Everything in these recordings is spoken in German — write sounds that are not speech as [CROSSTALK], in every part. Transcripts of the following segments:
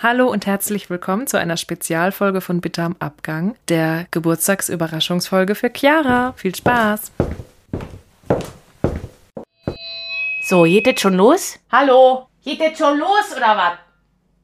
Hallo und herzlich willkommen zu einer Spezialfolge von Bitte am Abgang, der Geburtstagsüberraschungsfolge für Chiara. Viel Spaß! So, geht das schon los? Hallo? Geht das schon los oder was?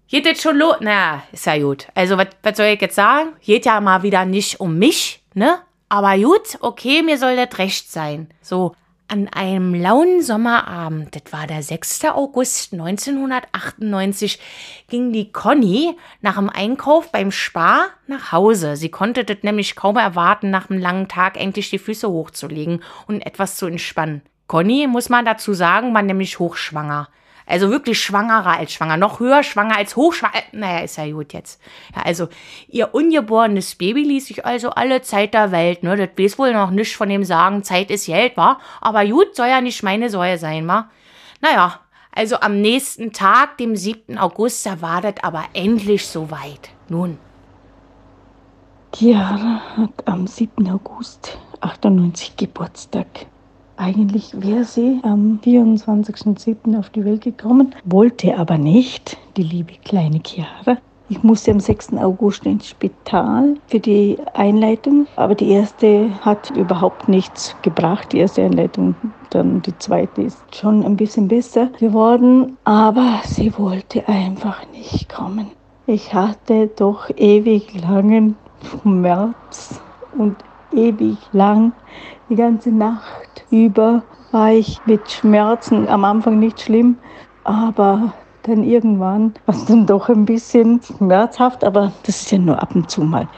Geht das schon los? Na, ist ja gut. Also, was soll ich jetzt sagen? Geht ja mal wieder nicht um mich, ne? Aber gut, okay, mir soll das recht sein. So, an einem lauen Sommerabend, das war der 6. August 1998, ging die Conny nach dem Einkauf beim Spar nach Hause. Sie konnte das nämlich kaum erwarten, nach einem langen Tag endlich die Füße hochzulegen und etwas zu entspannen. Conny, muss man dazu sagen, war nämlich hochschwanger. Also wirklich schwangerer als schwanger, noch höher schwanger als hochschwanger. Äh, naja, ist ja gut jetzt. Ja, also ihr ungeborenes Baby ließ sich also alle Zeit der Welt, ne? Das weiß wohl noch nicht von dem Sagen, Zeit ist Geld, war. Aber gut, soll ja nicht meine Säue sein, wa? Naja, also am nächsten Tag, dem 7. August, da war das aber endlich soweit. Nun. Chiara hat am 7. August 98 Geburtstag. Eigentlich wäre sie am 24.07. auf die Welt gekommen, wollte aber nicht, die liebe kleine Chiara. Ich musste am 6. August ins Spital für die Einleitung, aber die erste hat überhaupt nichts gebracht, die erste Einleitung. Dann die zweite ist schon ein bisschen besser geworden, aber sie wollte einfach nicht kommen. Ich hatte doch ewig langen Schmerz und ewig lang die ganze Nacht über war ich mit Schmerzen am Anfang nicht schlimm, aber dann irgendwann war es dann doch ein bisschen schmerzhaft, aber das ist ja nur ab und zu mal.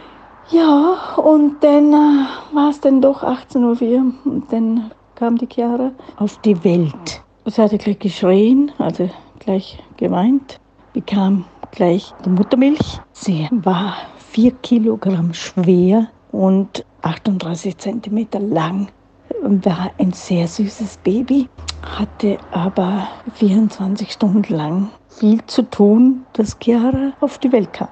Ja, und dann äh, war es dann doch 18.04 Uhr und dann kam die Chiara auf die Welt. Sie hatte gleich geschrien, also gleich geweint, bekam gleich die Muttermilch. Sie war vier Kilogramm schwer und 38 Zentimeter lang. War ein sehr süßes Baby, hatte aber 24 Stunden lang viel zu tun, dass Chiara auf die Welt kam.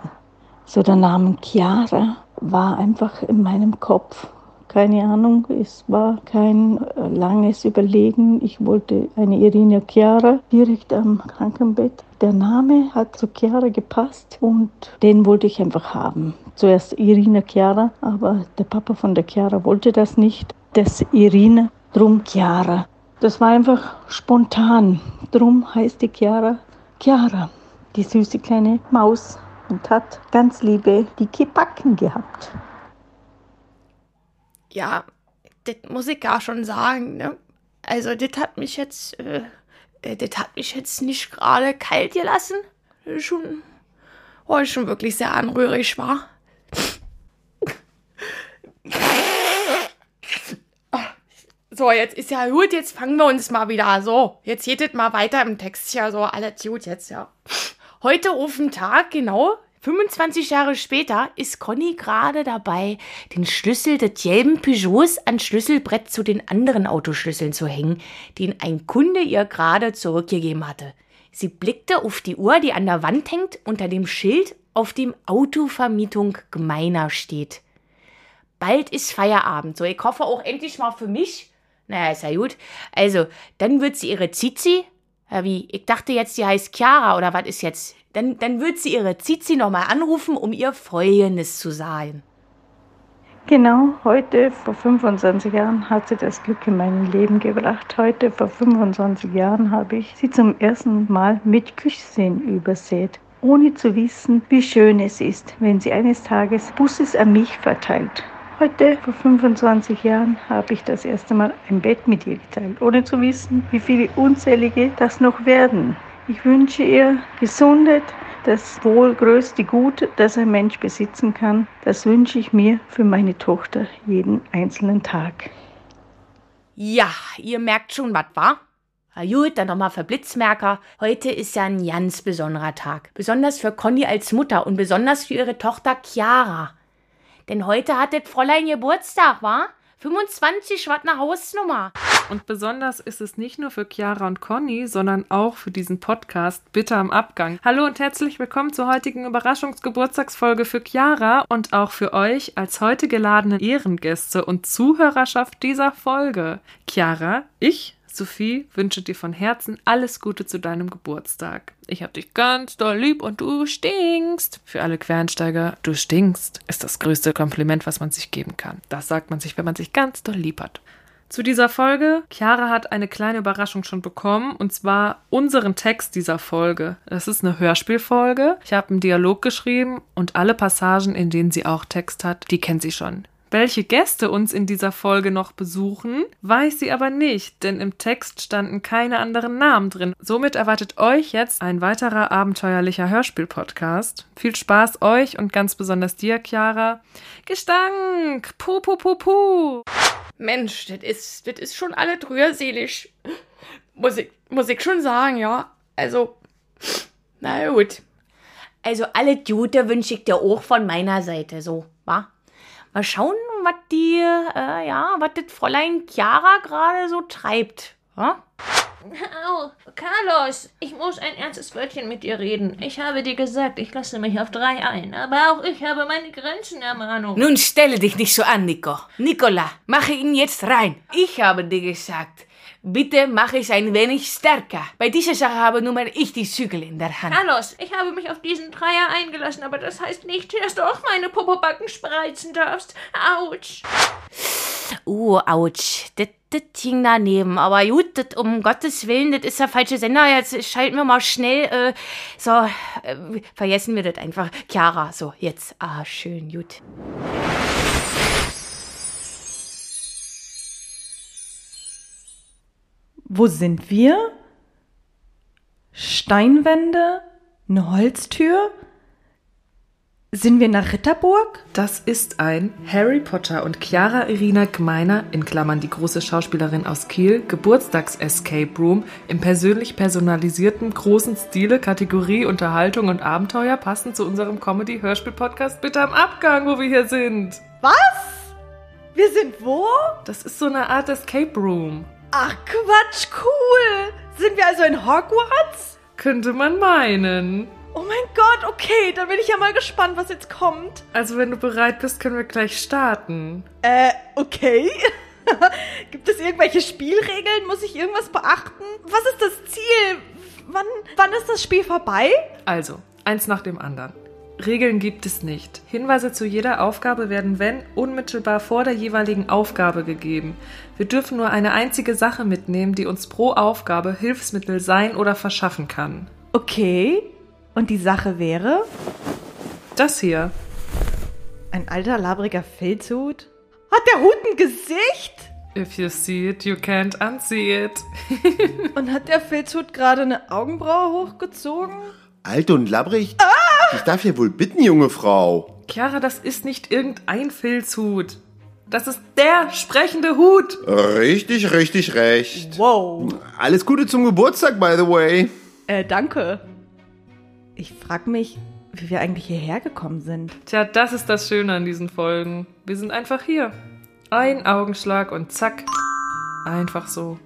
So der Name Chiara war einfach in meinem Kopf keine Ahnung, es war kein äh, langes Überlegen. Ich wollte eine Irina Chiara direkt am Krankenbett. Der Name hat zu Chiara gepasst und den wollte ich einfach haben. Zuerst Irina Chiara, aber der Papa von der Chiara wollte das nicht. Das Irina, drum Chiara. Das war einfach spontan. Drum heißt die Chiara Chiara, die süße kleine Maus und hat ganz liebe dicke Backen gehabt ja, das muss ich gar schon sagen, ne? Also, das hat mich jetzt, äh, äh das hat mich jetzt nicht gerade kalt gelassen. Schon, oh, schon wirklich sehr anrührig war. [LAUGHS] So, jetzt ist ja gut, jetzt fangen wir uns mal wieder so. Jetzt geht es mal weiter im Text ja so, alles gut jetzt, ja. Heute auf den Tag, genau, 25 Jahre später ist Conny gerade dabei, den Schlüssel des gelben Peugeots ans Schlüsselbrett zu den anderen Autoschlüsseln zu hängen, den ein Kunde ihr gerade zurückgegeben hatte. Sie blickte auf die Uhr, die an der Wand hängt, unter dem Schild, auf dem Autovermietung Gemeiner steht. Bald ist Feierabend, so ich hoffe auch endlich mal für mich. Naja, ist ja gut. Also, dann wird sie ihre Zizi, wie, ich dachte jetzt, die heißt Chiara oder was ist jetzt? Dann, dann wird sie ihre Zizi nochmal anrufen, um ihr Folgendes zu sagen. Genau, heute vor 25 Jahren hat sie das Glück in mein Leben gebracht. Heute vor 25 Jahren habe ich sie zum ersten Mal mit Küsschen übersät, ohne zu wissen, wie schön es ist, wenn sie eines Tages Busses an mich verteilt. Heute, vor 25 Jahren, habe ich das erste Mal ein Bett mit ihr geteilt, ohne zu wissen, wie viele unzählige das noch werden. Ich wünsche ihr Gesundheit, das wohl größte Gut, das ein Mensch besitzen kann. Das wünsche ich mir für meine Tochter jeden einzelnen Tag. Ja, ihr merkt schon, was war? Na gut, dann nochmal für Blitzmerker. Heute ist ja ein ganz besonderer Tag. Besonders für Conny als Mutter und besonders für ihre Tochter Chiara. Denn heute hat das Fräulein Geburtstag, wa? 25 Watt eine Hausnummer. Und besonders ist es nicht nur für Chiara und Conny, sondern auch für diesen Podcast Bitte am Abgang. Hallo und herzlich willkommen zur heutigen Überraschungsgeburtstagsfolge für Chiara und auch für euch als heute geladene Ehrengäste und Zuhörerschaft dieser Folge. Chiara, ich Sophie wünsche dir von Herzen alles Gute zu deinem Geburtstag. Ich hab dich ganz doll lieb und du stinkst. Für alle Quereinsteiger, du stinkst, ist das größte Kompliment, was man sich geben kann. Das sagt man sich, wenn man sich ganz doll lieb hat. Zu dieser Folge, Chiara hat eine kleine Überraschung schon bekommen, und zwar unseren Text dieser Folge. Das ist eine Hörspielfolge. Ich habe einen Dialog geschrieben und alle Passagen, in denen sie auch Text hat, die kennt sie schon. Welche Gäste uns in dieser Folge noch besuchen, weiß sie aber nicht, denn im Text standen keine anderen Namen drin. Somit erwartet euch jetzt ein weiterer abenteuerlicher Hörspiel-Podcast. Viel Spaß euch und ganz besonders dir, Chiara. Gestank! Puh, puh, puh, puh! Mensch, das ist, das ist schon alle rührselig. Muss ich, muss ich schon sagen, ja. Also, na gut. Also, alle Gute wünsche ich dir auch von meiner Seite, so, wa? Mal schauen, was die, äh, ja, was das Fräulein Chiara gerade so treibt, wa? Au, Carlos, ich muss ein ernstes Wörtchen mit dir reden. Ich habe dir gesagt, ich lasse mich auf drei ein, aber auch ich habe meine Grenzen, Ermahnung. Nun stelle dich nicht so an, Nico. Nicola, mache ihn jetzt rein. Ich habe dir gesagt, bitte mache es ein wenig stärker. Bei dieser Sache habe nun mal ich die Zügel in der Hand. Carlos, ich habe mich auf diesen Dreier eingelassen, aber das heißt nicht, dass du auch meine Popobacken spreizen darfst. Autsch. Uh, ouch. Das, das ging daneben. Aber gut, das, um Gottes Willen, das ist der falsche Sender. Jetzt schalten wir mal schnell. Äh, so, äh, vergessen wir das einfach. Chiara, so, jetzt. Ah, schön, gut. Wo sind wir? Steinwände? Eine Holztür? Sind wir nach Ritterburg? Das ist ein Harry Potter und Chiara Irina Gmeiner, in Klammern die große Schauspielerin aus Kiel, Geburtstags-Escape Room im persönlich personalisierten großen Stile, Kategorie Unterhaltung und Abenteuer, passend zu unserem Comedy-Hörspiel-Podcast Bitte am Abgang, wo wir hier sind. Was? Wir sind wo? Das ist so eine Art Escape Room. Ach Quatsch, cool. Sind wir also in Hogwarts? Könnte man meinen. Oh mein Gott, okay, dann bin ich ja mal gespannt, was jetzt kommt. Also, wenn du bereit bist, können wir gleich starten. Äh, okay. [LAUGHS] Gibt es irgendwelche Spielregeln? Muss ich irgendwas beachten? Was ist das Ziel? Wann, wann ist das Spiel vorbei? Also, eins nach dem anderen. Regeln gibt es nicht. Hinweise zu jeder Aufgabe werden, wenn, unmittelbar vor der jeweiligen Aufgabe gegeben. Wir dürfen nur eine einzige Sache mitnehmen, die uns pro Aufgabe Hilfsmittel sein oder verschaffen kann. Okay. Und die Sache wäre? Das hier. Ein alter, labriger Filzhut? Hat der Hut ein Gesicht? If you see it, you can't unsee it. [LAUGHS] Und hat der Filzhut gerade eine Augenbraue hochgezogen? Alt und labbrig? Ich darf ja wohl bitten, junge Frau. Chiara, das ist nicht irgendein Filzhut. Das ist der sprechende Hut. Richtig, richtig recht. Wow. Alles Gute zum Geburtstag, by the way. Äh, danke. Ich frag mich, wie wir eigentlich hierher gekommen sind. Tja, das ist das Schöne an diesen Folgen. Wir sind einfach hier. Ein Augenschlag und zack. Einfach so.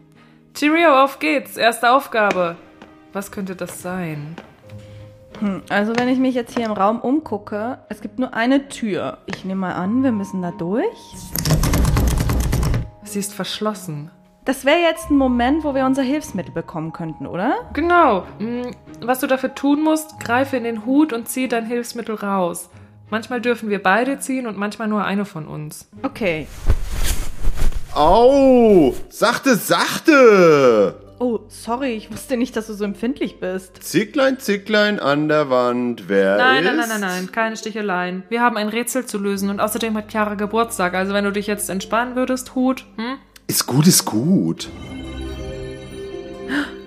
Cheerio, auf geht's. Erste Aufgabe. Was könnte das sein? Hm, also wenn ich mich jetzt hier im Raum umgucke, es gibt nur eine Tür. Ich nehme mal an, wir müssen da durch. Sie ist verschlossen. Das wäre jetzt ein Moment, wo wir unser Hilfsmittel bekommen könnten, oder? Genau. Mm, Was du dafür tun musst, greife in den Hut und zieh dein Hilfsmittel raus. Manchmal dürfen wir beide ziehen und manchmal nur eine von uns. Okay. Au! Sachte, sachte! Oh, sorry, ich wusste nicht, dass du so empfindlich bist. Zicklein, Zicklein an der Wand. Wer Nein, ist? nein, nein, nein, nein, keine Sticheleien. Wir haben ein Rätsel zu lösen und außerdem hat Chiara Geburtstag. Also wenn du dich jetzt entspannen würdest, Hut, hm? Ist gut, ist gut.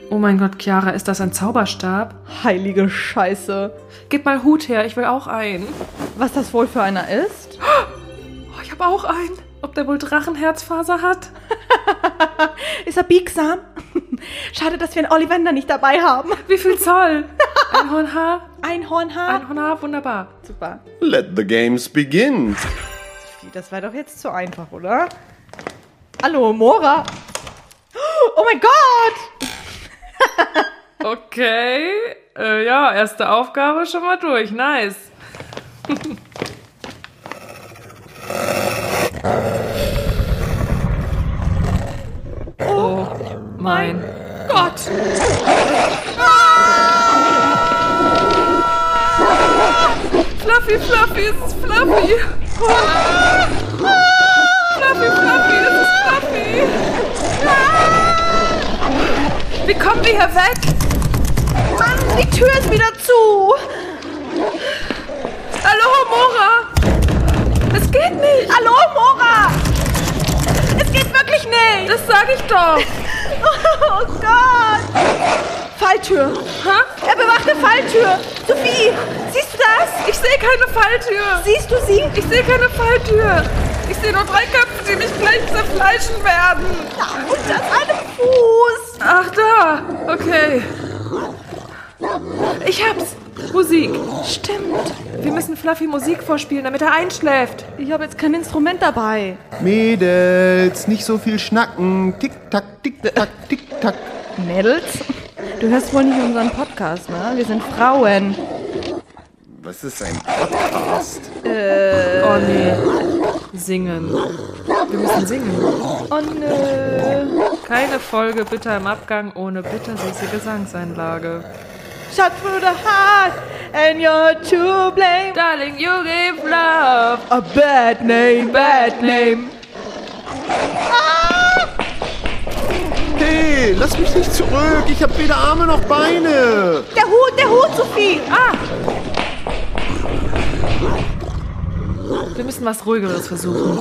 Oh mein Gott, Chiara, ist das ein Zauberstab? Heilige Scheiße. Gib mal Hut her, ich will auch einen. Was das wohl für einer ist? Oh, ich habe auch einen. Ob der wohl Drachenherzfaser hat? [LAUGHS] Ist er biegsam? [LAUGHS] Schade, dass wir einen Ollivander nicht dabei haben. [LAUGHS] Wie viel Zoll? Einhornhaar? Einhornhaar? Einhornhaar, wunderbar. Super. Let the games begin. Das war doch jetzt zu einfach, oder? Hallo, Mora. [GASPS] Oh mein Gott! Okay. Äh, ja, erste Aufgabe schon mal durch. Nice. Oh. mein Gott! Fluffy, Fluffy, es ist Fluffy! Fluffy, Fluffy, es ist Fluffy! Wie kommen wir hier weg? Mann, die Tür ist wieder zu. Hallo, Mora! Es geht nicht! Hallo, Mora. Wirklich nicht. Das sag ich doch! [LAUGHS] Oh Gott. Falltür. Hä? Er bewacht eine Falltür. Sophie, siehst du das? Ich sehe keine Falltür! Siehst du sie? Ich sehe keine Falltür! Ich sehe nur drei Köpfe, die mich gleich zerfleischen werden! Und das eine Fuß. Ach, da! Okay. Ich hab's! Musik! Stimmt. Wir müssen Fluffy Musik vorspielen, damit er einschläft. Ich habe jetzt kein Instrument dabei. Mädels, nicht so viel schnacken. Tick, tack, tick, tack, tick, tack. Mädels? Du hörst wohl nicht unseren Podcast, ne? Wir sind Frauen. Was ist ein Podcast? Oh nee. Singen. Wir müssen singen. Oh nö. Keine Folge Bitter im Abgang ohne bittersüße Gesangseinlage. Shot through the heart and you're to blame. Darling, you gave love. A bad name, bad name. Hey, lass mich nicht zurück. Ich habe weder Arme noch Beine. Der Hut, der Hut, Sophie. Ah! Wir müssen was Ruhigeres versuchen.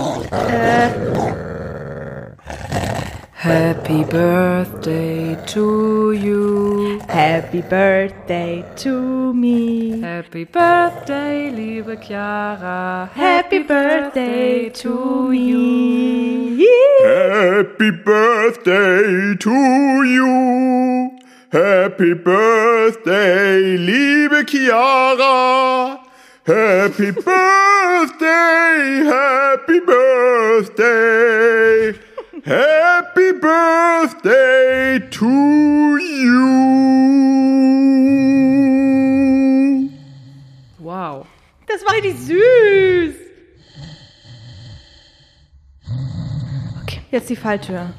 Happy Birthday to you. Happy birthday to me. Happy Birthday, liebe Chiara. Happy birthday to you. Happy Birthday to you. Happy Birthday, liebe Chiara. Happy Birthday, Happy Birthday. Happy [LAUGHS] Birthday to you. Wow. Das war richtig süß. Okay, jetzt die Falltür.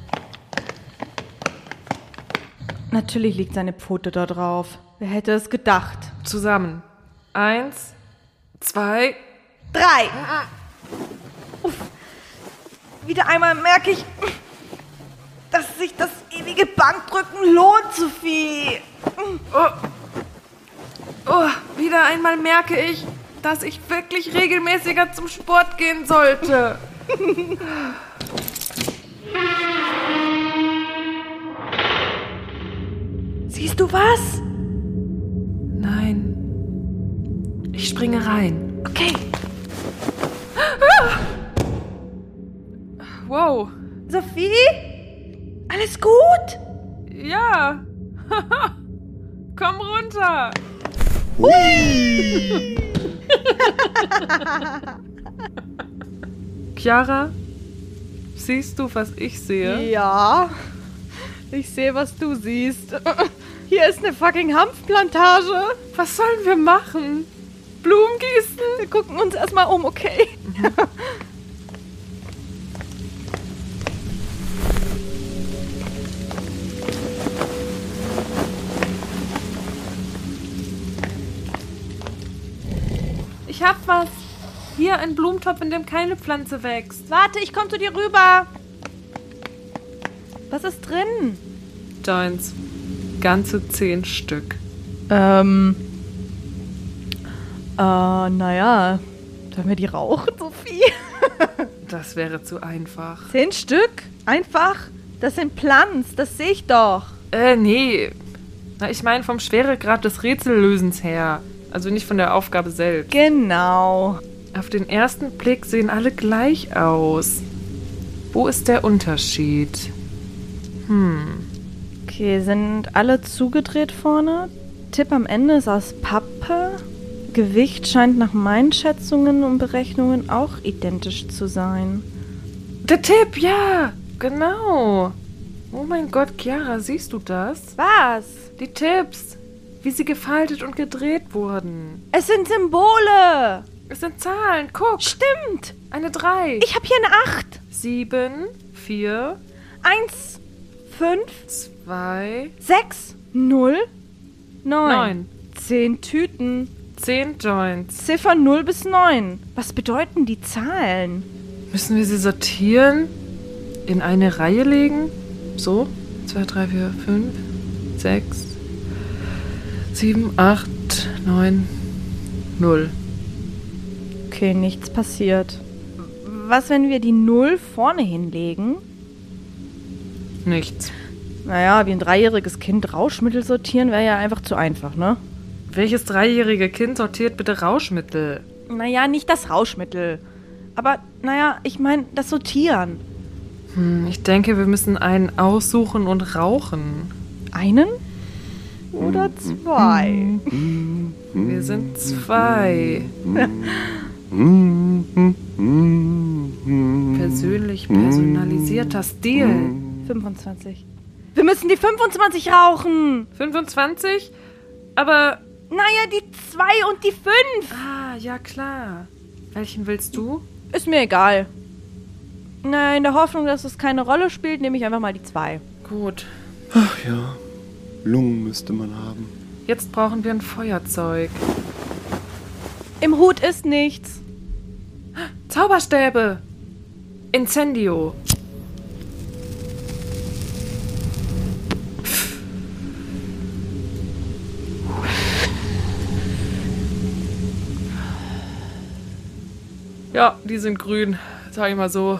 Natürlich liegt seine Pfote da drauf. Wer hätte es gedacht? Zusammen. Eins, zwei. Drei. Uff. Wieder einmal merke ich, sich das ewige Bankdrücken lohnt, Sophie. Oh, wieder einmal merke ich, dass ich wirklich regelmäßiger zum Sport gehen sollte. [LAUGHS] Siehst du was? Nein. Ich springe rein. Okay. Wow. Sophie? Alles gut? Ja. [LAUGHS] Komm runter. [LAUGHS] Chiara, siehst du, was ich sehe? Ja. Ich sehe, was du siehst. [LAUGHS] Hier ist eine fucking Hanfplantage. Was sollen wir machen? Blumen gießen? Wir gucken uns erstmal um, okay? Ich hab was. Hier ein Blumentopf, in dem keine Pflanze wächst. Warte, ich komme zu dir rüber. Was ist drin? Joints. Ganze zehn Stück. Ähm. Äh, naja. Sollen wir die rauchen, Sophie? [LAUGHS] Das wäre zu einfach. Zehn Stück? Einfach? Das sind Plants, das sehe ich doch. Äh, nee. Na, ich meine vom Schweregrad des Rätsellösens her. Also nicht von der Aufgabe selbst. Genau. Auf den ersten Blick sehen alle gleich aus. Wo ist der Unterschied? Okay, sind alle zugedreht vorne. Tipp am Ende ist aus Pappe. Gewicht scheint nach meinen Schätzungen und Berechnungen auch identisch zu sein. Der Tipp, ja, genau. Oh mein Gott, Chiara, siehst du das? Was? Die Tipps, wie sie gefaltet und gedreht wurden. Es sind Symbole. Es sind Zahlen, guck. Stimmt. Eine 3. Ich habe hier eine 8. 7, 4, 1, 5, Zwei, 6, 0, 9. neun. 10 Tüten. Zehn Joints. Ziffern 0 bis 9. Was bedeuten die Zahlen? Müssen wir sie sortieren? In eine Reihe legen? So? Zwei, drei, vier, fünf, sechs, sieben, acht, neun, null. Okay, nichts passiert. Was, wenn wir die 0 vorne hinlegen? Nichts. Naja, wie ein dreijähriges Kind Rauschmittel sortieren wäre ja einfach zu einfach, ne? Welches dreijährige Kind sortiert bitte Rauschmittel? Naja, nicht das Rauschmittel. Aber, naja, ich meine, das Sortieren. Hm, ich denke, wir müssen einen aussuchen und rauchen. Einen? Oder zwei? Wir sind zwei. [LAUGHS] Persönlich personalisierter Stil. 25. Wir müssen die 25 rauchen! 25? Aber. Naja, die 2 und die 5. Ah, ja klar. Welchen willst du? Ist mir egal. Na, in der Hoffnung, dass es keine Rolle spielt, nehme ich einfach mal die 2. Gut. Ach ja, Lungen müsste man haben. Jetzt brauchen wir ein Feuerzeug. Im Hut ist nichts. Zauberstäbe! Incendio! Ja, die sind grün, sag ich mal so.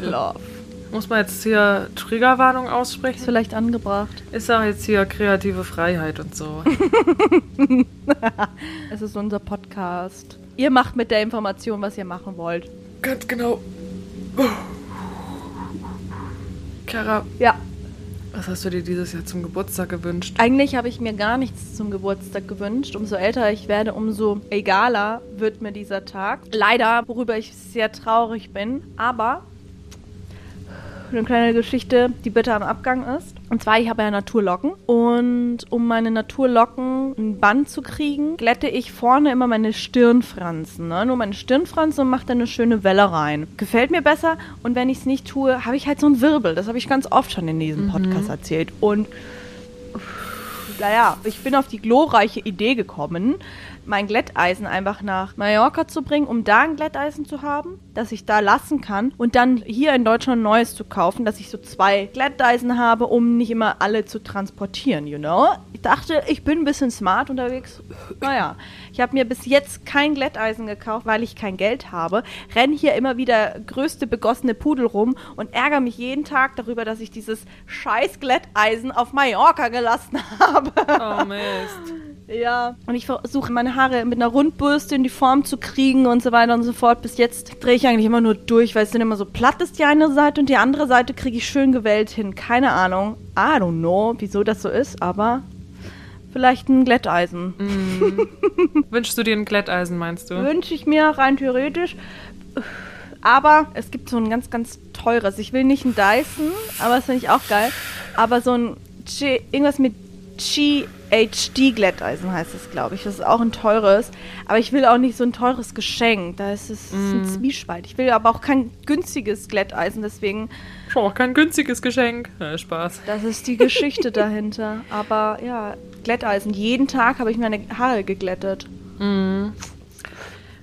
Love. Muss man jetzt hier Triggerwarnung Ist aussprechen? vielleicht angebracht. Ist doch jetzt hier kreative Freiheit und so. [LAUGHS] Es ist unser Podcast. Ihr macht mit der Information, was ihr machen wollt. Ganz genau. Kara, Ja, was hast du dir dieses Jahr zum Geburtstag gewünscht? eigentlich habe ich mir gar nichts zum Geburtstag gewünscht. Umso älter ich werde, umso egaler wird mir dieser Tag. Leider, worüber ich sehr traurig bin. Aber eine kleine Geschichte, die bitte am Abgang ist. Und zwar, ich habe ja Naturlocken. Und um meine Naturlocken ein Band zu kriegen, glätte ich vorne immer meine Stirnfransen. Ne? Nur meine Stirnfransen und mache dann eine schöne Welle rein. Gefällt mir besser. Und wenn ich es nicht tue, habe ich halt so einen Wirbel. Das habe ich ganz oft schon in diesem Podcast erzählt. Und naja, ich bin auf die glorreiche Idee gekommen, mein Glätteisen einfach nach Mallorca zu bringen, um da ein Glätteisen zu haben, das ich da lassen kann und dann hier in Deutschland ein neues zu kaufen, dass ich so zwei Glätteisen habe, um nicht immer alle zu transportieren, you know? Ich dachte, ich bin ein bisschen smart unterwegs. Naja, ich habe mir bis jetzt kein Glätteisen gekauft, weil ich kein Geld habe. Renn hier immer wieder größte begossene Pudel rum und ärgere mich jeden Tag darüber, dass ich dieses scheiß Glätteisen auf Mallorca gelassen [LAUGHS] habe. Oh Mist. Ja. Und ich versuche meine Haare mit einer Rundbürste in die Form zu kriegen und so weiter und so fort. Bis jetzt drehe ich eigentlich immer nur durch, weil es dann immer so platt ist, die eine Seite und die andere Seite kriege ich schön gewellt hin. Keine Ahnung. I don't know, wieso das so ist, aber vielleicht ein Glätteisen. [LAUGHS] Wünschst du dir ein Glätteisen, meinst du? Wünsche ich mir rein theoretisch. Aber es gibt so ein ganz, ganz teures. Ich will nicht ein Dyson, aber das finde ich auch geil. Aber so ein G, irgendwas mit GHD Glätteisen heißt es, glaube ich. Das ist auch ein teures. Aber ich will auch nicht so ein teures Geschenk. Da ist es ein Zwiespalt. Ich will aber auch kein günstiges Glätteisen. Deswegen, Oh, kein günstiges Geschenk. Ja, Spaß. das ist die Geschichte [LAUGHS] dahinter. Aber ja, Glätteisen. Jeden Tag habe ich meine Haare geglättet.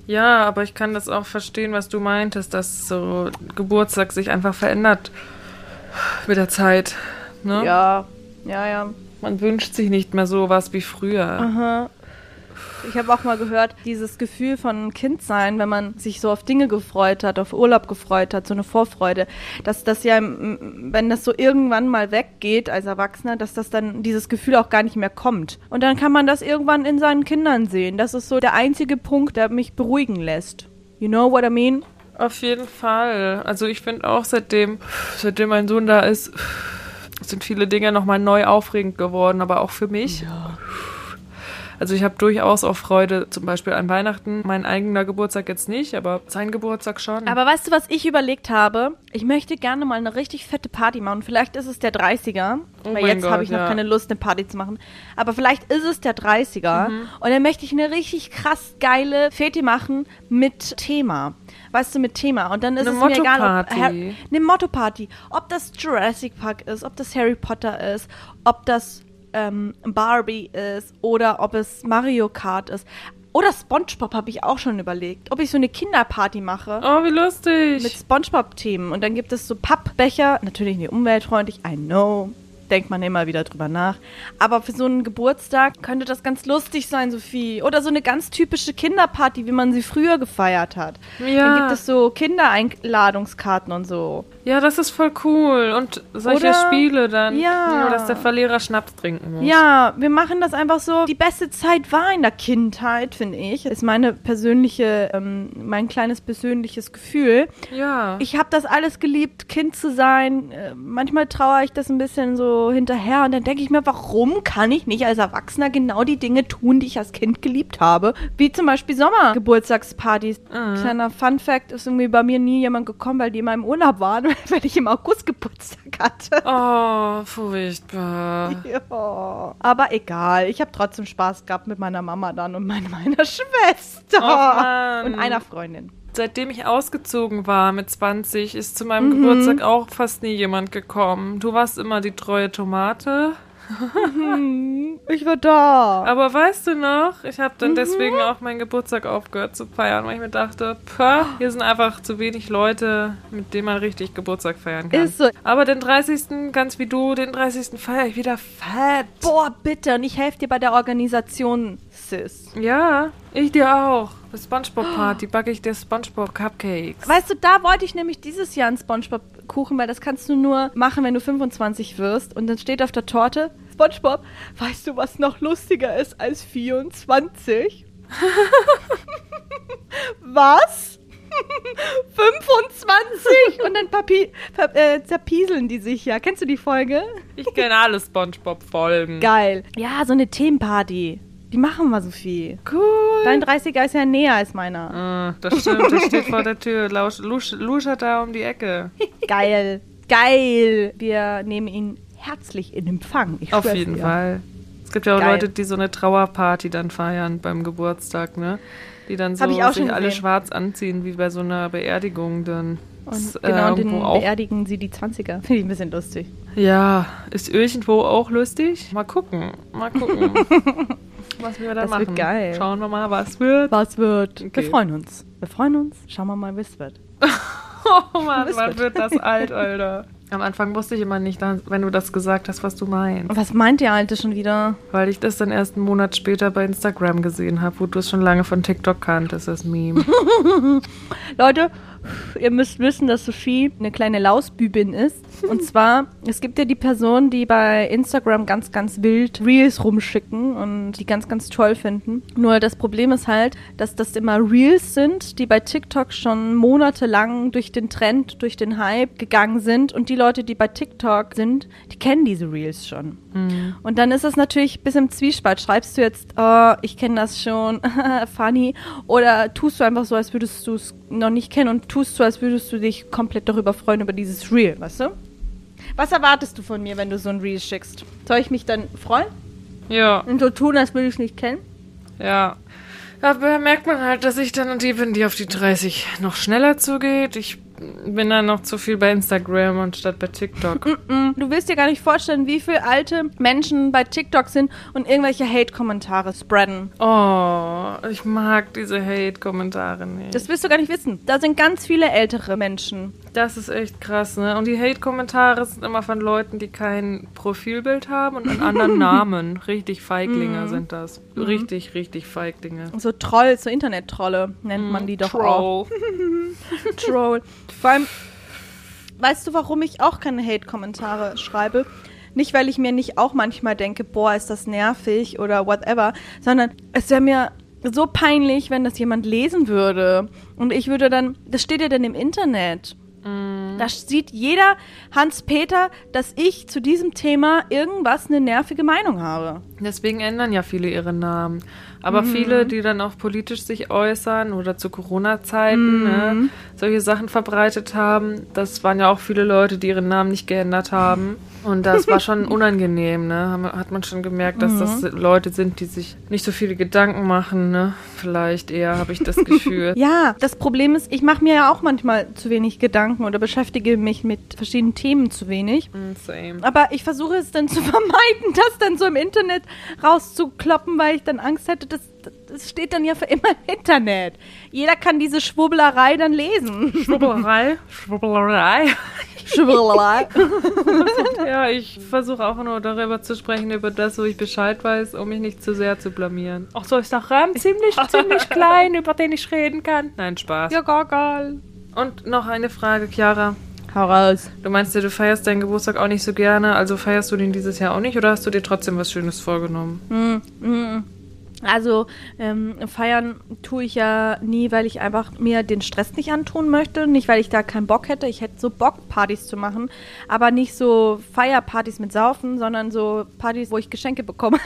Ja, aber ich kann das auch verstehen, was du meintest, dass so Geburtstag sich einfach verändert mit der Zeit. Ne? Ja, ja, ja. Man wünscht sich nicht mehr so was wie früher. Aha. Ich habe auch mal gehört, dieses Gefühl von Kindsein, wenn man sich so auf Dinge gefreut hat, auf Urlaub gefreut hat, so eine Vorfreude, dass das ja, wenn das so irgendwann mal weggeht als Erwachsener, dass das dann dieses Gefühl auch gar nicht mehr kommt. Und dann kann man das irgendwann in seinen Kindern sehen. Das ist so der einzige Punkt, der mich beruhigen lässt. You know what I mean? Auf jeden Fall. Also ich finde auch, seitdem, seitdem mein Sohn da ist, sind viele Dinge nochmal neu aufregend geworden, aber auch für mich. Also ich habe durchaus auch Freude, zum Beispiel an Weihnachten. Mein eigener Geburtstag jetzt nicht, aber sein Geburtstag schon. Aber weißt du, was ich überlegt habe? Ich möchte gerne mal eine richtig fette Party machen. Vielleicht ist es der 30er. Oh weil jetzt habe ich noch ja. keine Lust, eine Party zu machen. Aber vielleicht ist es der 30er. Mhm. Und dann möchte ich eine richtig krass geile Feti machen mit Thema. Weißt du, mit Thema. Und dann ist Eine es mir egal, ob eine Motto-Party. Ob das Jurassic Park ist, ob das Harry Potter ist, ob das ähm, Barbie ist oder ob es Mario Kart ist. Oder SpongeBob habe ich auch schon überlegt. Ob ich so eine Kinderparty mache oh, wie lustig. mit SpongeBob-Themen. Und dann gibt es so Pappbecher, natürlich nicht umweltfreundlich, I know. Denkt man immer wieder drüber nach. Aber für so einen Geburtstag könnte das ganz lustig sein, Sophie. Oder so eine ganz typische Kinderparty, wie man sie früher gefeiert hat. Ja. Dann gibt es so Kindereinladungskarten und so. ja, das ist voll cool. Und solche Oder- Spiele dann. Ja. Nur, dass der Verlierer Schnaps trinken muss. Ja, wir machen das einfach so. Die beste Zeit war in der Kindheit, finde ich. Ist meine persönliche, ähm, mein kleines persönliches Gefühl. Ja. Ich habe das alles geliebt, Kind zu sein. Äh, manchmal trauere ich das ein bisschen so hinterher und dann denke ich mir, warum kann ich nicht als Erwachsener genau die Dinge tun, die ich als Kind geliebt habe? Wie zum Beispiel Sommergeburtstagspartys. Kleiner Fun Fact, ist irgendwie bei mir nie jemand gekommen, weil die immer im Urlaub waren, [LAUGHS] weil ich im August Geburtstag hatte. Oh, furchtbar. [LAUGHS] Ja. Aber egal, ich habe trotzdem Spaß gehabt mit meiner Mama dann und meiner, [LAUGHS] Schwester. Mann. und einer Freundin. Seitdem ich ausgezogen war mit 20, ist zu meinem Geburtstag auch fast nie jemand gekommen. Du warst immer die treue Tomate. Ich war da. Aber weißt du noch, ich habe dann deswegen auch meinen Geburtstag aufgehört zu feiern, weil ich mir dachte, pah, hier sind einfach zu wenig Leute, mit denen man richtig Geburtstag feiern kann. Ist so. Aber den 30., ganz wie du, den 30. feiere ich wieder fett. Boah, bitte. Und ich helfe dir bei der Organisation, Sis. Ja, ich dir auch. Für Spongebob-Party [GASPS] backe ich dir Spongebob-Cupcakes. Weißt du, da wollte ich nämlich dieses Jahr einen Spongebob-Kuchen, weil das kannst du nur machen, wenn du 25 wirst. Und dann steht auf der Torte, Spongebob, weißt du, was noch lustiger ist als 24? [LAUGHS] was? [LAUGHS] 25? Und dann papi äh, zerpieseln die sich ja. Kennst du die Folge? Ich kenne alle Spongebob-Folgen. Geil. Ja, so eine Themenparty. Die machen wir, Sophie. Cool. Dein 30er ist ja näher als meiner. Ah, das stimmt, das steht vor der Tür. Lausch, lusch, luschert da um die Ecke. [LAUGHS] Geil. Geil. Wir nehmen ihn herzlich in Empfang. Ich Auf jeden dir. Fall. Es gibt ja auch Geil. Leute, die so eine Trauerparty dann feiern beim Geburtstag, ne? Die dann so sich alle gesehen. schwarz anziehen, wie bei so einer Beerdigung dann. Und Ist, genau, äh, den auch. beerdigen sie die 20er. [LAUGHS] Finde ich ein bisschen lustig. Ja, ist irgendwo auch lustig. Mal gucken, mal gucken, [LAUGHS] was wir da Das machen. wird geil. Schauen wir mal, was wird. Was wird? Wir Okay. freuen uns. Wir freuen uns. Schauen wir mal, wie es wird. [LAUGHS] Oh Mann, Was wann wird? das alt, [LAUGHS] Alter? Am Anfang wusste ich immer nicht, wenn du das gesagt hast, was du meinst. Was meint ihr Alte schon wieder? Weil ich das dann erst einen Monat später bei Instagram gesehen habe, wo du es schon lange von TikTok kanntest, das Meme. [LAUGHS] Leute, ihr müsst wissen, dass Sophie eine kleine Lausbübin ist. Und zwar, es gibt ja die Personen, die bei Instagram ganz, ganz wild Reels rumschicken und die ganz, ganz toll finden. Nur das Problem ist halt, dass das immer Reels sind, die bei TikTok schon monatelang durch den Trend, durch den Hype gegangen sind. Und die Leute, die bei TikTok sind, die kennen diese Reels schon. Und dann ist es natürlich bis im Zwiespalt. Schreibst du jetzt, oh, ich kenne das schon, [LAUGHS] funny, oder tust du einfach so, als würdest du es noch nicht kennen und tust so, als würdest du dich komplett darüber freuen, über dieses Reel, weißt du? Was erwartest du von mir, wenn du so ein Reel schickst? Soll ich mich dann freuen ja, und so tun, als würde ich es nicht kennen? ja. Da merkt man halt, dass ich dann die bin, die auf die 30 noch schneller zugeht. Ich bin dann noch zu viel bei Instagram anstatt bei TikTok. [LAUGHS] Mm, Du willst dir gar nicht vorstellen, wie viele alte Menschen bei TikTok sind und irgendwelche Hate-Kommentare spreaden. Oh, ich mag diese Hate-Kommentare nicht. Das willst du gar nicht wissen. Da sind ganz viele ältere Menschen. Das ist echt krass, ne? Und die Hate-Kommentare sind immer von Leuten, die kein Profilbild haben und einen anderen [LAUGHS] Namen. Richtig Feiglinge sind das. Richtig, richtig Feiglinge. So Trolls, so Internet-Trolle nennt man die doch auch. Troll. [LAUGHS] Troll. Vor allem, weißt du, warum ich auch keine Hate-Kommentare schreibe? Nicht, weil ich mir nicht auch manchmal denke, boah, ist das nervig oder whatever, sondern es wäre mir so peinlich, wenn das jemand lesen würde. Und ich würde dann, das steht ja dann im Internet. Da sieht jeder Hans-Peter, dass ich zu diesem Thema irgendwas eine nervige Meinung habe. Deswegen ändern ja viele ihre Namen. Aber viele, die dann auch politisch sich äußern oder zu Corona-Zeiten ne, solche Sachen verbreitet haben, das waren ja auch viele Leute, die ihren Namen nicht geändert haben. Und das war schon [LAUGHS] unangenehm, ne? Hat man schon gemerkt, dass das Leute sind, die sich nicht so viele Gedanken machen, ne? Vielleicht eher, habe ich das [LAUGHS] Gefühl. Ja, das Problem ist, ich mache mir ja auch manchmal zu wenig Gedanken oder beschäftige mich mit verschiedenen Themen zu wenig. Mm, Same. Aber ich versuche es dann zu [LAUGHS] vermeiden, das dann so im Internet rauszukloppen, weil ich dann Angst hätte, das, das steht dann ja für immer im Internet. Jeder kann diese Schwubblerei dann lesen. Schwubblerei. Schwubblerei. Schwubblerei. [LAUGHS] Ja, ich versuche auch nur darüber zu sprechen, über das, wo ich Bescheid weiß, um mich nicht zu sehr zu blamieren. Ach so, ist der Rahmen ziemlich, ziemlich [LAUGHS] klein, über den ich reden kann. Nein, Spaß. ja, gar geil. Und noch eine Frage, Chiara. Hau raus. Du meinst ja, du feierst deinen Geburtstag auch nicht so gerne, also feierst du den dieses Jahr auch nicht oder hast du dir trotzdem was Schönes vorgenommen? Also ähm, feiern tue ich ja nie, weil ich einfach mir den Stress nicht antun möchte. Nicht, weil ich da keinen Bock hätte. Ich hätte so Bock, Partys zu machen. Aber nicht so Feierpartys mit Saufen, sondern so Partys, wo ich Geschenke bekomme.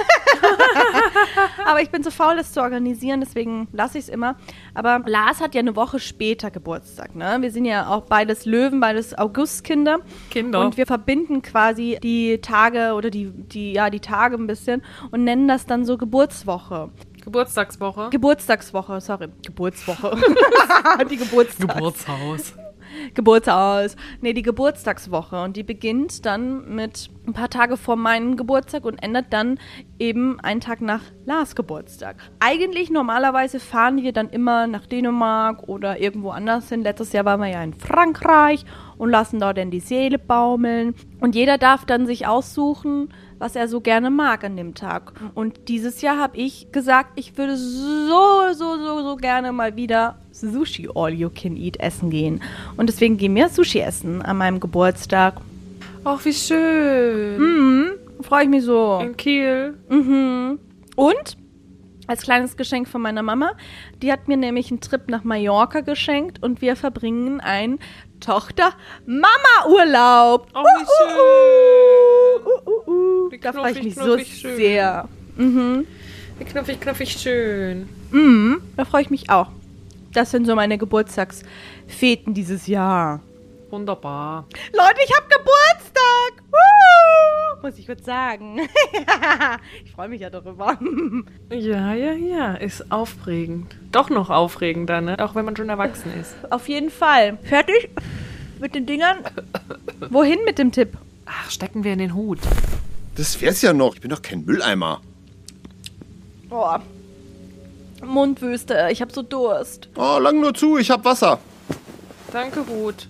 [LAUGHS] Aber ich bin so faul, das zu organisieren, deswegen lasse ich es immer. Aber Lars hat ja eine Woche später Geburtstag. Ne? Wir sind ja auch beides Löwen, beides Augustkinder. Kinder. Und wir verbinden quasi die Tage oder die, die, ja, die Tage ein bisschen und nennen das dann so Geburtswoche. Geburtstagswoche? Geburtstagswoche, sorry. Geburtswoche. [LAUGHS] die Geburtstags Geburtshaus. Geburtstags. Nee, die Geburtstagswoche. Und die beginnt dann mit ein paar Tage vor meinem Geburtstag und endet dann eben einen Tag nach Lars Geburtstag. Eigentlich normalerweise fahren wir dann immer nach Dänemark oder irgendwo anders hin. Letztes Jahr waren wir ja in Frankreich und lassen dort dann die Seele baumeln. Und jeder darf dann sich aussuchen, was er so gerne mag an dem Tag. Und dieses Jahr habe ich gesagt, ich würde so, so, so, so gerne mal wieder Sushi All You Can Eat essen gehen. Und deswegen gehen wir Sushi essen an meinem Geburtstag. Ach, wie schön. Mhm, freue ich mich so. In Kiel. Mhm. Und als kleines Geschenk von meiner Mama, die hat mir nämlich einen Trip nach Mallorca geschenkt und wir verbringen einen Tochter-Mama-Urlaub. Oh, wie schön. Uh, uh, uh. Wie Da freue ich mich so schön. sehr. Mhm. Wie knuffig, knuffig schön. Mhm. Da freue ich mich auch. Das sind so meine Geburtstagsfeten dieses Jahr. Wunderbar. Leute, ich habe Geburtstag! Woo! Muss ich kurz sagen. [LAUGHS] ich freue mich ja darüber. Ja, ja, ja. Ist aufregend. Doch noch aufregender, ne? Auch wenn man schon erwachsen ist. Auf jeden Fall. Fertig mit den Dingern? Wohin mit dem Tipp? Ach, stecken wir in den Hut. Das wär's ja noch. Ich bin doch kein Mülleimer. Boah. Mundwüste, ich habe so Durst. Oh, lang nur zu, ich hab Wasser. Danke, Hut.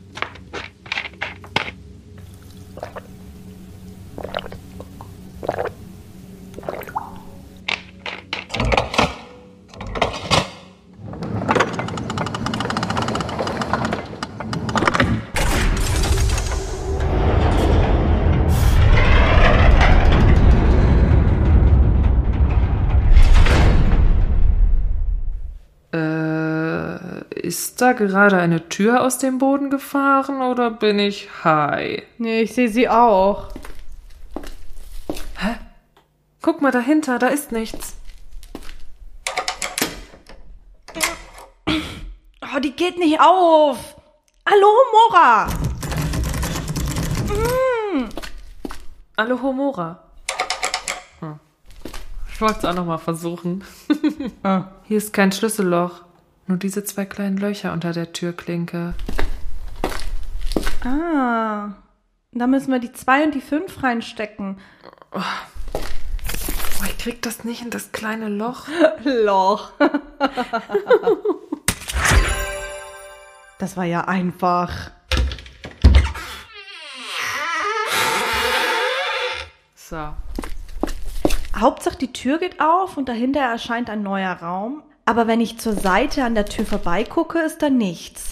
Ist da gerade eine Tür aus dem Boden gefahren oder bin ich high? Nee, ich sehe sie auch. Guck mal dahinter, da ist nichts. Oh, die geht nicht auf. Hallo, Mora. Hallo Homora. Hm. Ich wollte es auch nochmal versuchen. Hier ist kein Schlüsselloch. Nur diese zwei kleinen Löcher unter der Türklinke. Ah. Da müssen wir die 2 und die 5 reinstecken. Boah, ich krieg das nicht in das kleine Loch. [LAUGHS] Loch. das war ja einfach. So. Hauptsache die Tür geht auf und dahinter erscheint ein neuer Raum. Aber wenn ich zur Seite an der Tür vorbeigucke, ist da nichts.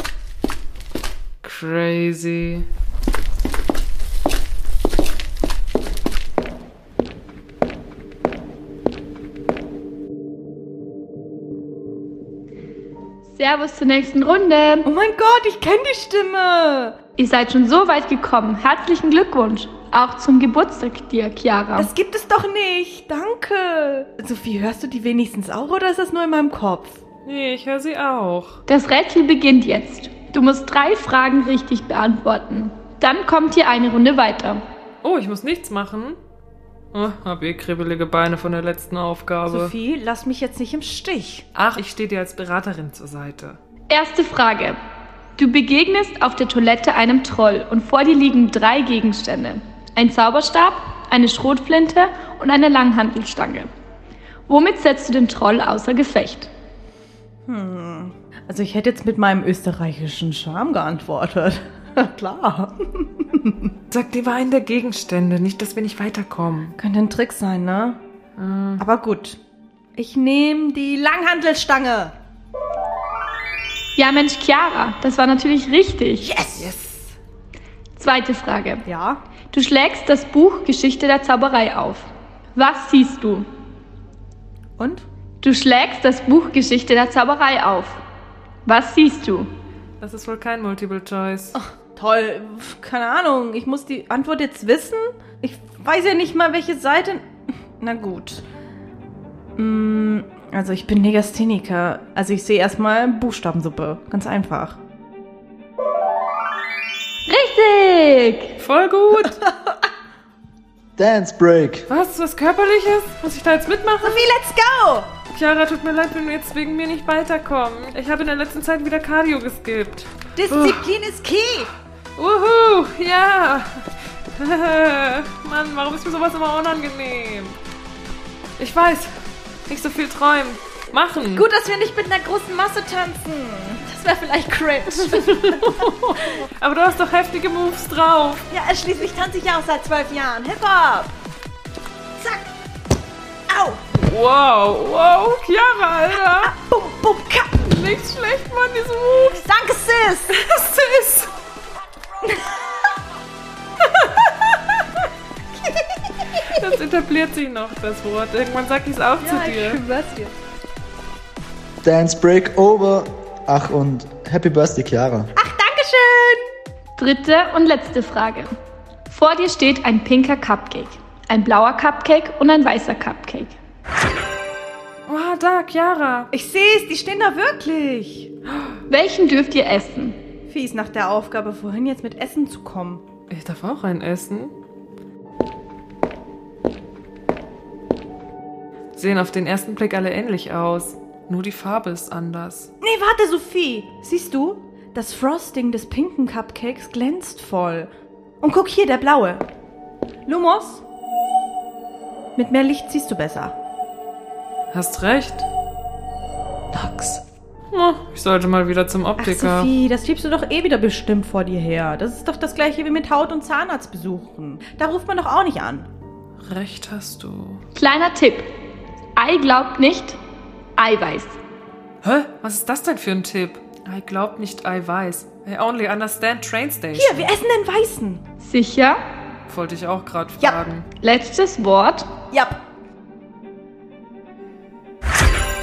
Crazy. Servus zur nächsten Runde. Oh mein Gott, ich kenne die Stimme. Ihr seid schon so weit gekommen. Herzlichen Glückwunsch. Auch zum Geburtstag dir, Chiara. Das gibt es doch nicht. Danke. Sophie, hörst du die wenigstens auch oder ist das nur in meinem Kopf? Nee, ich höre sie auch. Das Rätsel beginnt jetzt. Du musst drei Fragen richtig beantworten. Dann kommt hier eine Runde weiter. Oh, ich muss nichts machen. Oh, hab eh kribbelige Beine von der letzten Aufgabe. Sophie, lass mich jetzt nicht im Stich. Ach, ich stehe dir als Beraterin zur Seite. Erste Frage. Du begegnest auf der Toilette einem Troll und vor dir liegen drei Gegenstände. Ein Zauberstab, eine Schrotflinte und eine Langhantelstange. Womit setzt du den Troll außer Gefecht? Also ich hätte jetzt mit meinem österreichischen Charme geantwortet. [LAUGHS] Klar. [LAUGHS] Sag dir einen der Gegenstände, nicht, dass wir nicht weiterkommen. Könnte ein Trick sein, ne? Aber gut. Ich nehme die Langhantelstange. Ja, Mensch, Chiara, das war natürlich richtig. Yes. Zweite Frage. Ja. Du schlägst das Buch Geschichte der Zauberei auf. Was siehst du? Und? Du schlägst das Buch Geschichte der Zauberei auf. Was siehst du? Das ist wohl kein Multiple Choice. Toll. Pf, Keine Ahnung. Ich muss die Antwort jetzt wissen. Ich weiß ja nicht mal, welche Seite. Na gut. Mm, Also ich bin Negastheniker. Also ich sehe erstmal Buchstabensuppe. Ganz einfach. Richtig! Voll gut. [LAUGHS] Dance Break. Was? Was Körperliches? Muss ich da jetzt mitmachen? Sophie, let's go! Chiara, tut mir leid, wenn wir jetzt wegen mir nicht weiterkommen. Ich habe in der letzten Zeit wieder Cardio geskippt. Disziplin ist key. Uhu, ja. [LAUGHS] Mann, warum ist mir sowas immer unangenehm? Ich weiß, nicht so viel träumen. Machen. Gut, dass wir nicht mit einer großen Masse tanzen. Das wäre vielleicht cringe. [LAUGHS] Aber du hast doch heftige Moves drauf. ja, schließlich tanze ich ja auch seit zwölf Jahren. Hip-Hop. Zack. Au. Wow, wow, Chiara, Alter. Bum, bum, kapp. Nicht schlecht, Mann, diese Moves. Danke, Sis. [LAUGHS] Sis. [LAUGHS] Das etabliert sich noch, das Wort. Irgendwann sag ich es auch zu dir. schwör's dir. Dance Break over. Ach, und Happy Birthday, Chiara. Ach, Dankeschön. Dritte und letzte Frage. Vor dir steht ein pinker Cupcake, ein blauer Cupcake und ein weißer Cupcake. Oh, da, Chiara. Ich seh's, die stehen da wirklich. Welchen dürft ihr essen? Fies nach der Aufgabe vorhin jetzt mit Essen zu kommen. Ich darf auch einen essen. Sehen auf den ersten Blick alle ähnlich aus. Nur die Farbe ist anders. Nee, warte, Sophie. Siehst du? Das Frosting des pinken Cupcakes glänzt voll. Und guck hier, der blaue. Lumos? Mit mehr Licht siehst du besser. Hast recht. Dax. Ich sollte mal wieder zum Ach, Optiker. Sophie, das schiebst du doch eh wieder bestimmt vor dir her. Das ist doch das gleiche wie mit Haut- und Zahnarzt besuchen. Da ruft man doch auch nicht an. recht hast du. Kleiner Tipp. Ei glaubt nicht, Eiweiß. Hä? Was ist das denn für ein Tipp? I glaub nicht, I weiß. I only understand train station. Hier, wir essen den Weißen. Sicher? Wollte ich auch gerade Ja. fragen. Letztes Wort. Ja.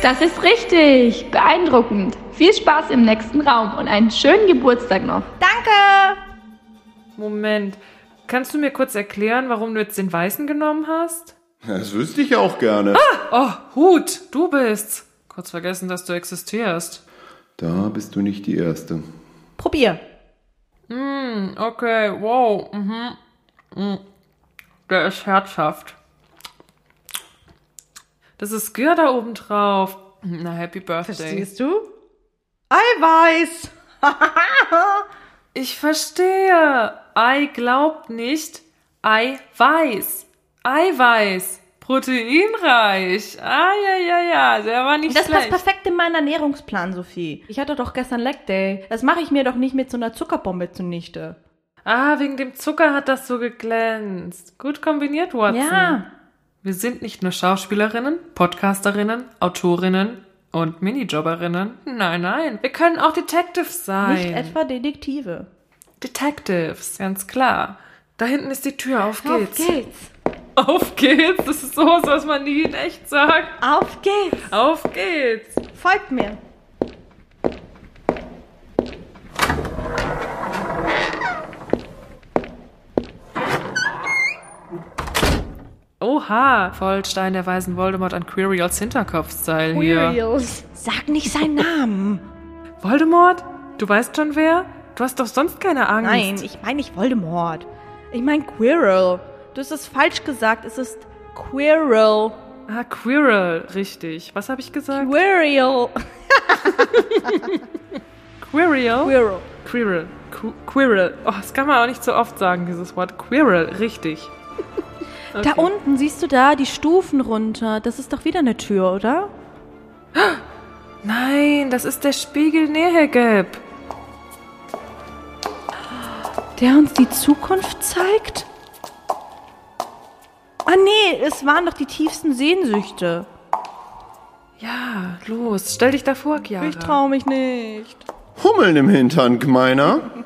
Das ist richtig. Beeindruckend. Viel Spaß im nächsten Raum und einen schönen Geburtstag noch. Danke. Moment. Kannst du mir kurz erklären, warum du jetzt den Weißen genommen hast? Das wüsste ich auch gerne. Oh, Hut, du bist's. Kurz vergessen, dass du existierst. Da bist du nicht die Erste. Probier. Hm, okay, wow. Mhm. Mm. Der ist herzhaft. Das ist Gür da oben drauf. Na, Happy Birthday. Verstehst du? Eiweiß. [LAUGHS] Ich verstehe. Ei glaubt nicht. Ei weiß. Eiweiß. Proteinreich. Ah, ja, ja, ja. Der war nicht Das passt schlecht. perfekt in meinen Ernährungsplan, Sophie. Ich hatte doch gestern Leg Day. Das mache ich mir doch nicht mit so einer Zuckerbombe zunichte. Ah, wegen dem Zucker hat das so geglänzt. Gut kombiniert, Watson. Ja. Wir sind nicht nur Schauspielerinnen, Podcasterinnen, Autorinnen und Minijobberinnen. Nein, nein. Wir können auch Detectives sein. Nicht etwa Detektive. Detectives, ganz klar. Da hinten ist die Tür. Auf geht's. Auf geht's. Auf geht's. Das ist sowas, was man nie in echt sagt. Auf geht's. Auf geht's. Folgt mir. Oha, Vollstein der weisen Voldemort an Quirrells Hinterkopfstyle hier. Quirrells. Sag nicht seinen Namen. Voldemort? Du weißt schon wer? Du hast doch sonst keine Angst. Nein, ich meine nicht Voldemort. Ich meine Quirrell. Du hast es falsch gesagt. Es ist Quirrell. Ah, Quirrell, richtig. Was habe ich gesagt? Quirrell. Quirrell? Quirrell. Quirrell. Qu Quirrell. Oh, das kann man auch nicht so oft sagen, dieses Wort. Quirrell, richtig. [LAUGHS] Da unten siehst du da die Stufen runter. Das ist doch wieder eine Tür, oder? [GASPS] Nein, das ist der Spiegel Nehegeb. Der uns die Zukunft zeigt? Ah nee, es waren doch die tiefsten Sehnsüchte. Ja, los, stell dich davor, Chiara. Ich trau mich nicht. Hummeln im Hintern, Gemeiner. [LAUGHS]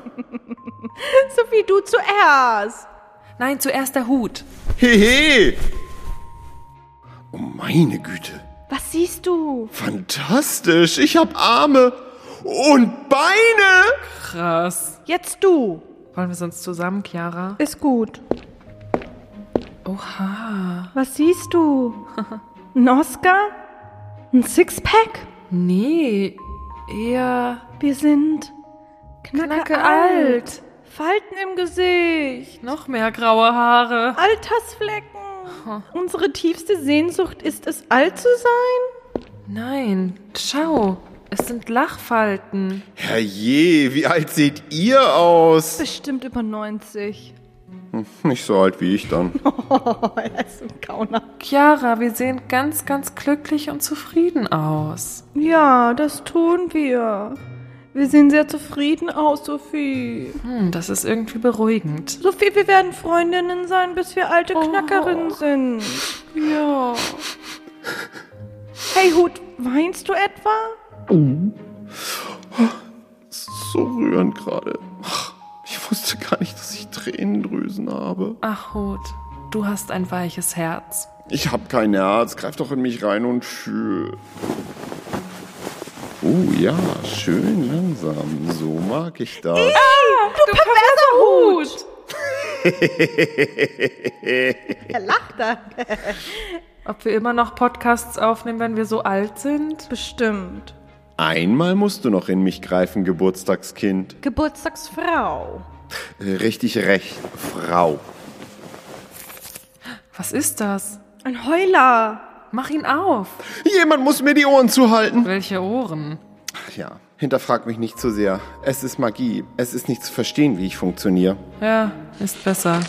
So wie du zuerst. Nein, zuerst der Hut. Hehe. Oh meine Güte. Was siehst du? Fantastisch. Ich hab Arme und Beine. Krass. Jetzt du. Wollen wir sonst zusammen, Chiara? Ist gut. Oha. Was siehst du? Ein Oscar? Ein Sixpack? Nee, eher Wir sind knacke, knacke alt. alt. Falten im Gesicht. Noch mehr graue Haare. Altersflecken. Unsere tiefste Sehnsucht ist es, alt zu sein? Nein, schau. Es sind Lachfalten. Herrje, wie alt seht ihr aus? Bestimmt über 90. Nicht so alt wie ich dann. [LAUGHS] Oh, er ist ein Gauner. Chiara, wir sehen ganz, ganz glücklich und zufrieden aus. Ja, das tun wir. Wir sehen sehr zufrieden aus, Sophie. Hm, das ist irgendwie beruhigend. Sophie, wir werden Freundinnen sein, bis wir alte Knackerinnen sind. Ja. Hey Hut, weinst du etwa? So rührend gerade. Ich wusste gar nicht, Tränendrüsen habe. Ach, Hut, du hast ein weiches Herz. Ich hab kein Herz. Greif doch in mich rein und fühl. Oh ja, schön langsam. So mag ich das. Du perverser Hut! [LAUGHS] er lacht da. Ob wir immer noch Podcasts aufnehmen, wenn wir so alt sind? Bestimmt. Einmal musst du noch in mich greifen, Geburtstagskind. Geburtstagsfrau. Richtig recht, Frau. Was ist das? Ein Heuler. Mach ihn auf. Jemand muss mir die Ohren zuhalten. Welche Ohren? Ach ja, hinterfrag mich nicht zu sehr. Es ist Magie. Es ist nicht zu verstehen, wie ich funktioniere. Ja, ist besser.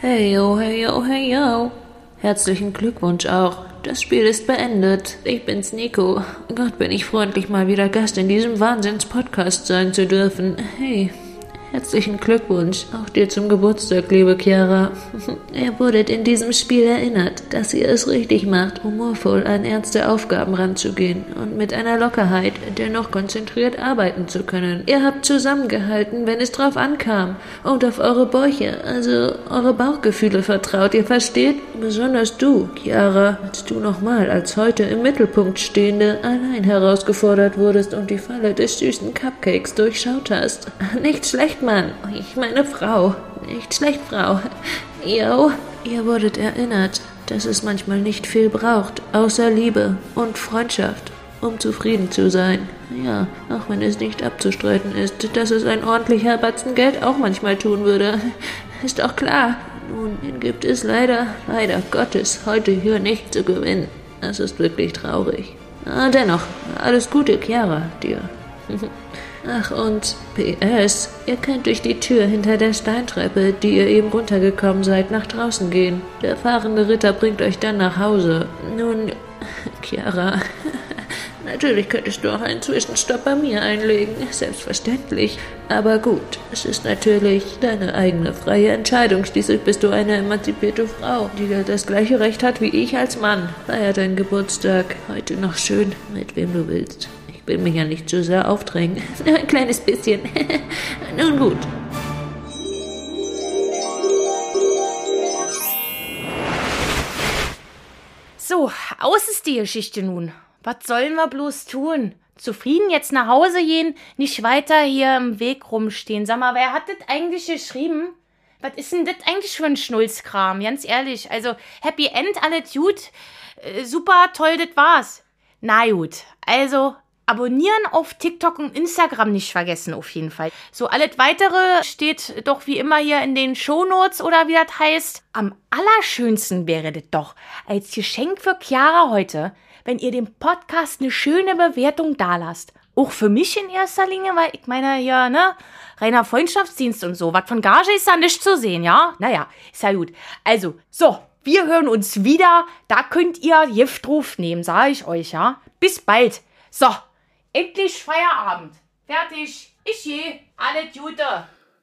Hey yo, hey yo, hey yo. Herzlichen Glückwunsch auch. Das Spiel ist beendet. Ich bin's Nico. Gott, bin ich freundlich, mal wieder Gast in diesem Wahnsinns-Podcast sein zu dürfen. Hey, herzlichen Glückwunsch auch dir zum Geburtstag, liebe Chiara. [LAUGHS] Ihr wurdet in diesem Spiel erinnert, dass ihr es richtig macht, humorvoll an ernste Aufgaben ranzugehen und mit einer Lockerheit dennoch konzentriert arbeiten zu können. Ihr habt zusammengehalten, wenn es drauf ankam und auf eure Bäuche, also eure Bauchgefühle vertraut, ihr versteht? Besonders du, Chiara, als du nochmal als heute im Mittelpunkt stehende allein herausgefordert wurdest und die Falle des süßen Cupcakes durchschaut hast. [LAUGHS] Nicht schlecht, Mann. Ich meine Frau. Nicht schlecht, Frau. Yo, ihr wurdet erinnert, dass es manchmal nicht viel braucht, außer Liebe und Freundschaft, um zufrieden zu sein. Ja, auch wenn es nicht abzustreiten ist, dass es ein ordentlicher Batzen Geld auch manchmal tun würde. Ist doch klar. Nun, den gibt es leider, leider Gottes, heute hier nicht zu gewinnen. Das ist wirklich traurig. Ah, dennoch, alles Gute, Chiara, dir. [LAUGHS] Ach und PS, ihr könnt durch die Tür hinter der Steintreppe, die ihr eben runtergekommen seid, nach draußen gehen. Der fahrende Ritter bringt euch dann nach Hause. Nun, [LAUGHS] Chiara, [LAUGHS] natürlich könntest du auch einen Zwischenstopp bei mir einlegen, selbstverständlich. Aber gut, es ist natürlich deine eigene freie Entscheidung. Schließlich bist du eine emanzipierte Frau, die das gleiche Recht hat wie ich als Mann. Feier deinen Geburtstag heute noch schön, mit wem du willst. Ich will mich ja nicht zu sehr aufdrängen. Nur [LAUGHS] ein kleines bisschen. [LAUGHS] Nun gut. So, aus ist die Geschichte nun. Was sollen wir bloß tun? Zufrieden jetzt nach Hause gehen, nicht weiter hier im Weg rumstehen. Sag mal, wer hat das eigentlich geschrieben? Was ist denn das eigentlich für ein Schnulzkram? Ganz ehrlich. Also, Happy End, alles gut. Äh, super, toll, das war's. Na gut. Also, abonnieren auf TikTok und Instagram nicht vergessen, auf jeden Fall. So, alles weitere steht doch wie immer hier in den Shownotes oder wie das heißt. Am allerschönsten wäre das doch als Geschenk für Chiara heute, wenn ihr dem Podcast eine schöne Bewertung dalasst. Auch für mich in erster Linie, weil ich meine, ja, ne, reiner Freundschaftsdienst und so. Was von Gage ist da nicht zu sehen, ja? Naja, ist ja gut. Also, so, wir hören uns wieder. Da könnt ihr Giftruf nehmen, sage ich euch, ja? Bis bald. So, endlich Feierabend. Fertig. Ich gehe. Alle Gute.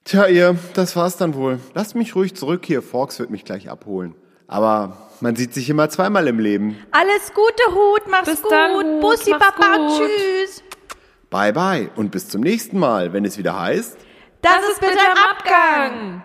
Tja, ihr, das war's dann wohl. Lasst mich ruhig zurück hier. Forks wird mich gleich abholen. Aber man sieht sich immer zweimal im Leben. Alles Gute, Hut. Mach's Bis gut. dann, Hut. Bussi, Mach's Papa. gut. Tschüss. Bye bye und bis zum nächsten Mal, wenn es wieder heißt. Das, ist bitte im Abgang.